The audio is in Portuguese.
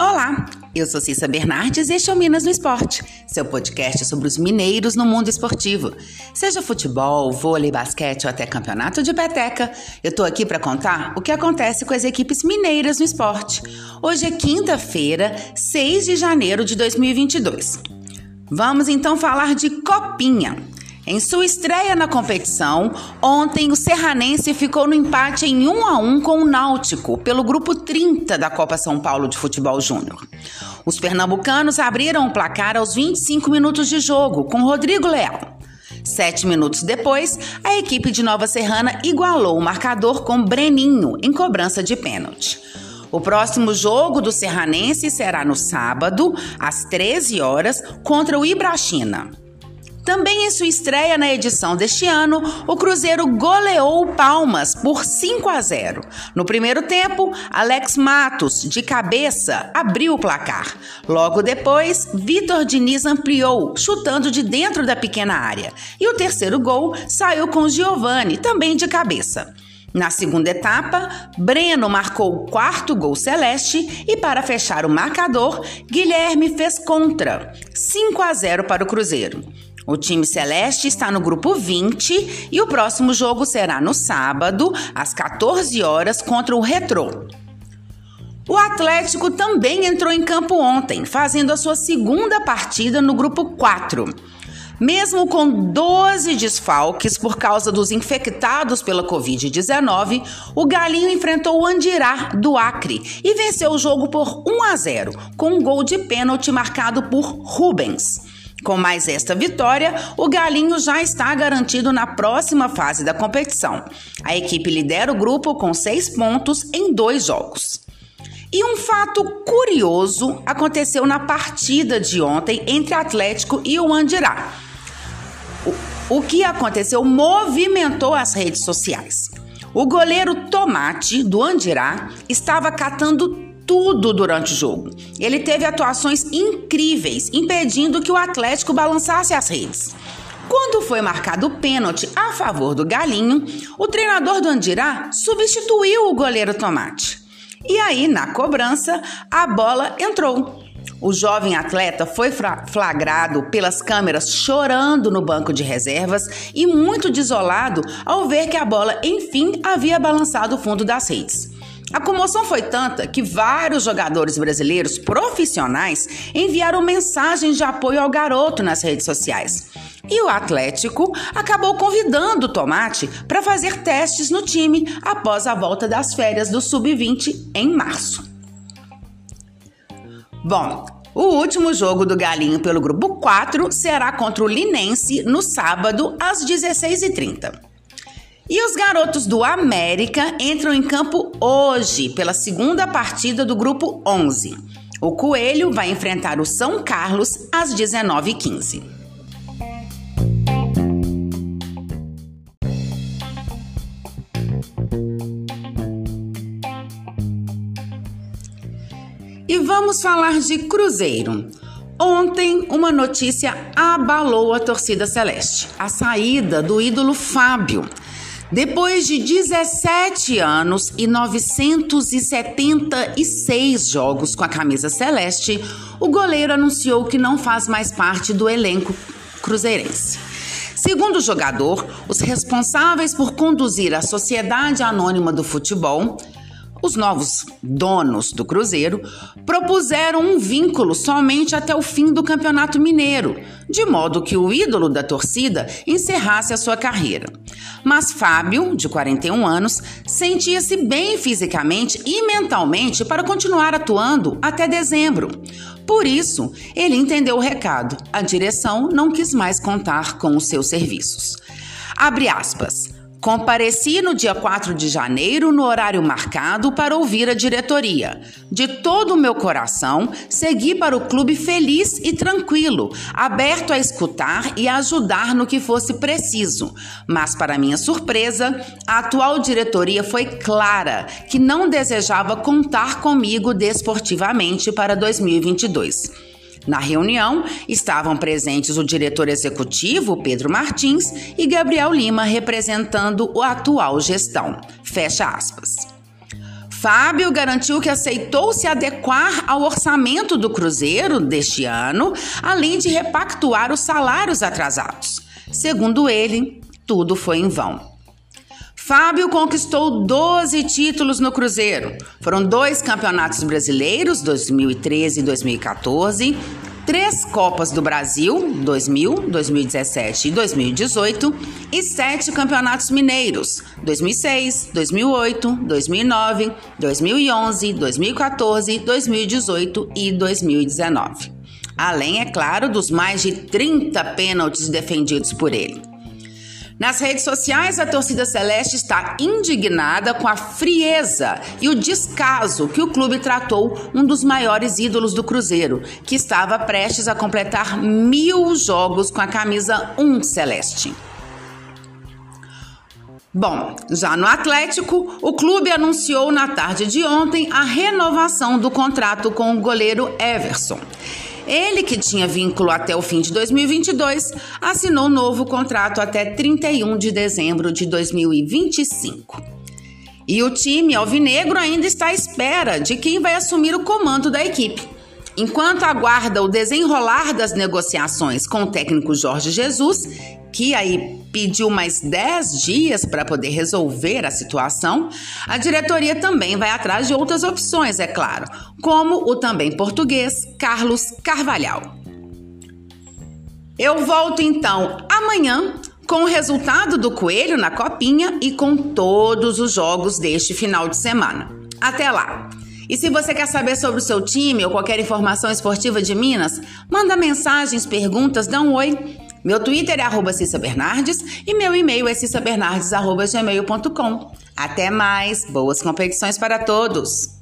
Olá, eu sou Cissa Bernardes e este é o Minas no Esporte, seu podcast sobre os mineiros no mundo esportivo. Seja futebol, vôlei, basquete ou até campeonato de peteca, eu tô aqui para contar o que acontece com as equipes mineiras no esporte. Hoje é quinta-feira, 6 de janeiro de 2022. Vamos então falar de Copinha. Em sua estreia na competição, ontem o Serranense ficou no empate em 1 a 1 com o Náutico, pelo grupo 30 da Copa São Paulo de Futebol Júnior. Os pernambucanos abriram o placar aos 25 minutos de jogo, com Rodrigo Leal. Sete minutos depois, a equipe de Nova Serrana igualou o marcador com Breninho em cobrança de pênalti. O próximo jogo do Serranense será no sábado, às 13 horas, contra o Ibrachina. Também em sua estreia na edição deste ano, o Cruzeiro goleou Palmas por 5 a 0. No primeiro tempo, Alex Matos, de cabeça, abriu o placar. Logo depois, Vitor Diniz ampliou, chutando de dentro da pequena área. E o terceiro gol saiu com Giovani, também de cabeça. Na segunda etapa, Breno marcou o quarto gol celeste e, para fechar o marcador, Guilherme fez contra, 5 a 0 para o Cruzeiro. O time celeste está no grupo 20 e o próximo jogo será no sábado, às 14 horas, contra o Retrô. O Atlético também entrou em campo ontem, fazendo a sua segunda partida no grupo 4. Mesmo com 12 desfalques por causa dos infectados pela Covid-19, o Galinho enfrentou o Andirá do Acre e venceu o jogo por 1 a 0, com um gol de pênalti marcado por Rubens. Com mais esta vitória, o Galinho já está garantido na próxima fase da competição. A equipe lidera o grupo com seis pontos em dois jogos. E um fato curioso aconteceu na partida de ontem entre Atlético e o Andirá. O, que aconteceu movimentou as redes sociais. O goleiro Tomate, do Andirá, estava catando tudo durante o jogo. Ele teve atuações incríveis, impedindo que o Atlético balançasse as redes. Quando foi marcado o pênalti a favor do Galinho, o treinador do Andirá substituiu o goleiro Tomate. E aí, na cobrança, a bola entrou. O jovem atleta foi flagrado pelas câmeras chorando no banco de reservas e muito desolado ao ver que a bola, enfim, havia balançado o fundo das redes. A comoção foi tanta que vários jogadores brasileiros profissionais enviaram mensagens de apoio ao garoto nas redes sociais. E o Atlético acabou convidando o Tomate para fazer testes no time após a volta das férias do Sub-20 em março. Bom, o último jogo do Galinho pelo grupo 4 será contra o Linense no sábado às 16h30. E os garotos do América entram em campo hoje pela segunda partida do grupo 11. O Coelho vai enfrentar o São Carlos às 19h15. E vamos falar de Cruzeiro. Ontem, uma notícia abalou a torcida celeste: a saída do ídolo Fábio. Depois de 17 anos e 976 jogos com a camisa celeste, o goleiro anunciou que não faz mais parte do elenco cruzeirense. Segundo o jogador, os responsáveis por conduzir a Sociedade Anônima do Futebol os novos donos do Cruzeiro propuseram um vínculo somente até o fim do Campeonato Mineiro, de modo que o ídolo da torcida encerrasse a sua carreira. Mas Fábio, de 41 anos, sentia-se bem fisicamente e mentalmente para continuar atuando até dezembro. Por isso, ele entendeu o recado. A direção não quis mais contar com os seus serviços. Abre aspas. Compareci no dia 4 de janeiro, no horário marcado, para ouvir a diretoria. De todo o meu coração, segui para o clube feliz e tranquilo, aberto a escutar e ajudar no que fosse preciso. Mas, para minha surpresa, a atual diretoria foi clara que não desejava contar comigo desportivamente para 2022. Na reunião estavam presentes o diretor executivo, Pedro Martins, e Gabriel Lima, representando a atual gestão. Fecha aspas. Fábio garantiu que aceitou se adequar ao orçamento do Cruzeiro deste ano, além de repactuar os salários atrasados. Segundo ele, tudo foi em vão. Fábio conquistou 12 títulos no Cruzeiro. Foram dois campeonatos brasileiros, 2013 e 2014, três Copas do Brasil, 2000, 2017 e 2018, e sete campeonatos mineiros, 2006, 2008, 2009, 2011, 2014, 2018 e 2019. Além, é claro, dos mais de 30 pênaltis defendidos por ele. Nas redes sociais, a torcida celeste está indignada com a frieza e o descaso que o clube tratou um dos maiores ídolos do Cruzeiro, que estava prestes a completar mil jogos com a camisa 1 celeste. Bom, já no Atlético, o clube anunciou na tarde de ontem a renovação do contrato com o goleiro Everson. Ele, que tinha vínculo até o fim de 2022, assinou novo contrato até 31 de dezembro de 2025. E o time alvinegro ainda está à espera de quem vai assumir o comando da equipe. Enquanto aguarda o desenrolar das negociações com o técnico Jorge Jesus, que aí pediu mais 10 dias para poder resolver a situação, a diretoria também vai atrás de outras opções, é claro, como o também português Carlos Carvalhal. Eu volto então amanhã com o resultado do Coelho na Copinha e com todos os jogos deste final de semana. Até lá! E se você quer saber sobre o seu time ou qualquer informação esportiva de Minas, manda mensagens, perguntas, dá um oi. Meu Twitter é arroba Cissa Bernardes e meu e-mail é cissabernardes.gmail.com. Até mais, boas competições para todos!